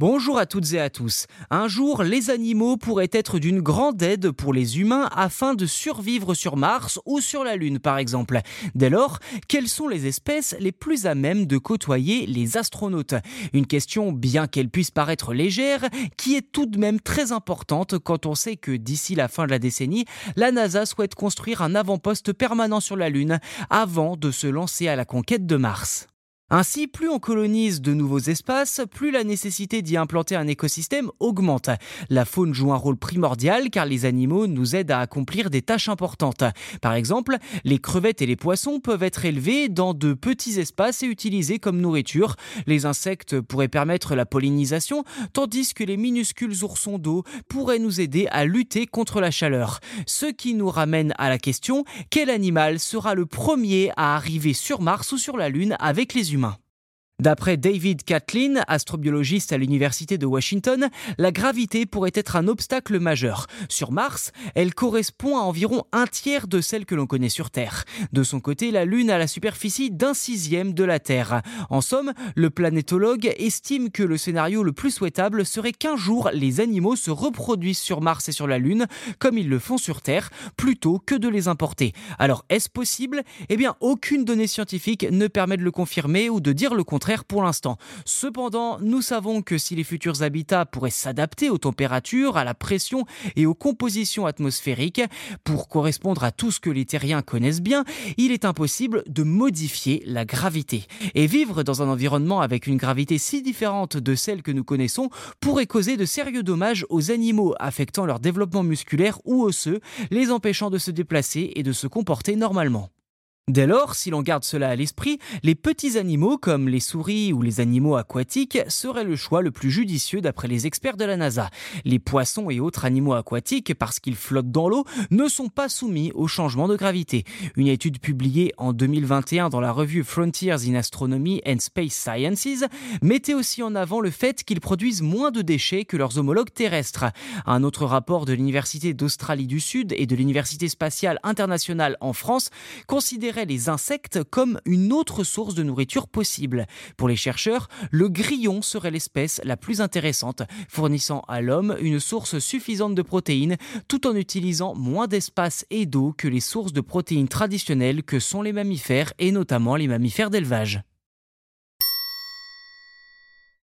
Bonjour à toutes et à tous. Un jour, les animaux pourraient être d'une grande aide pour les humains afin de survivre sur Mars ou sur la Lune par exemple. Dès lors, quelles sont les espèces les plus à même de côtoyer les astronautes? Une question, bien qu'elle puisse paraître légère, qui est tout de même très importante quand on sait que d'ici la fin de la décennie, la NASA souhaite construire un avant-poste permanent sur la Lune avant de se lancer à la conquête de Mars. Ainsi, plus on colonise de nouveaux espaces, plus la nécessité d'y implanter un écosystème augmente. La faune joue un rôle primordial car les animaux nous aident à accomplir des tâches importantes. Par exemple, les crevettes et les poissons peuvent être élevés dans de petits espaces et utilisés comme nourriture. Les insectes pourraient permettre la pollinisation, tandis que les minuscules oursons d'eau pourraient nous aider à lutter contre la chaleur. Ce qui nous ramène à la question, quel animal sera le premier à arriver sur Mars ou sur la Lune avec les humains? D'après David Catlin, astrobiologiste à l'Université de Washington, la gravité pourrait être un obstacle majeur. Sur Mars, elle correspond à environ un tiers de celle que l'on connaît sur Terre. De son côté, la Lune a la superficie d'un sixième de la Terre. En somme, le planétologue estime que le scénario le plus souhaitable serait qu'un jour les animaux se reproduisent sur Mars et sur la Lune, comme ils le font sur Terre, plutôt que de les importer. Alors, est-ce possible? Eh bien, aucune donnée scientifique ne permet de le confirmer ou de dire le contraire pour l'instant. Cependant, nous savons que si les futurs habitats pourraient s'adapter aux températures, à la pression et aux compositions atmosphériques pour correspondre à tout ce que les terriens connaissent bien, il est impossible de modifier la gravité. Et vivre dans un environnement avec une gravité si différente de celle que nous connaissons pourrait causer de sérieux dommages aux animaux affectant leur développement musculaire ou osseux, les empêchant de se déplacer et de se comporter normalement. Dès lors, si l'on garde cela à l'esprit, les petits animaux comme les souris ou les animaux aquatiques seraient le choix le plus judicieux d'après les experts de la NASA. Les poissons et autres animaux aquatiques, parce qu'ils flottent dans l'eau, ne sont pas soumis au changement de gravité. Une étude publiée en 2021 dans la revue Frontiers in Astronomy and Space Sciences mettait aussi en avant le fait qu'ils produisent moins de déchets que leurs homologues terrestres. Un autre rapport de l'Université d'Australie du Sud et de l'Université spatiale internationale en France les insectes comme une autre source de nourriture possible. Pour les chercheurs, le grillon serait l'espèce la plus intéressante, fournissant à l'homme une source suffisante de protéines tout en utilisant moins d'espace et d'eau que les sources de protéines traditionnelles que sont les mammifères et notamment les mammifères d'élevage.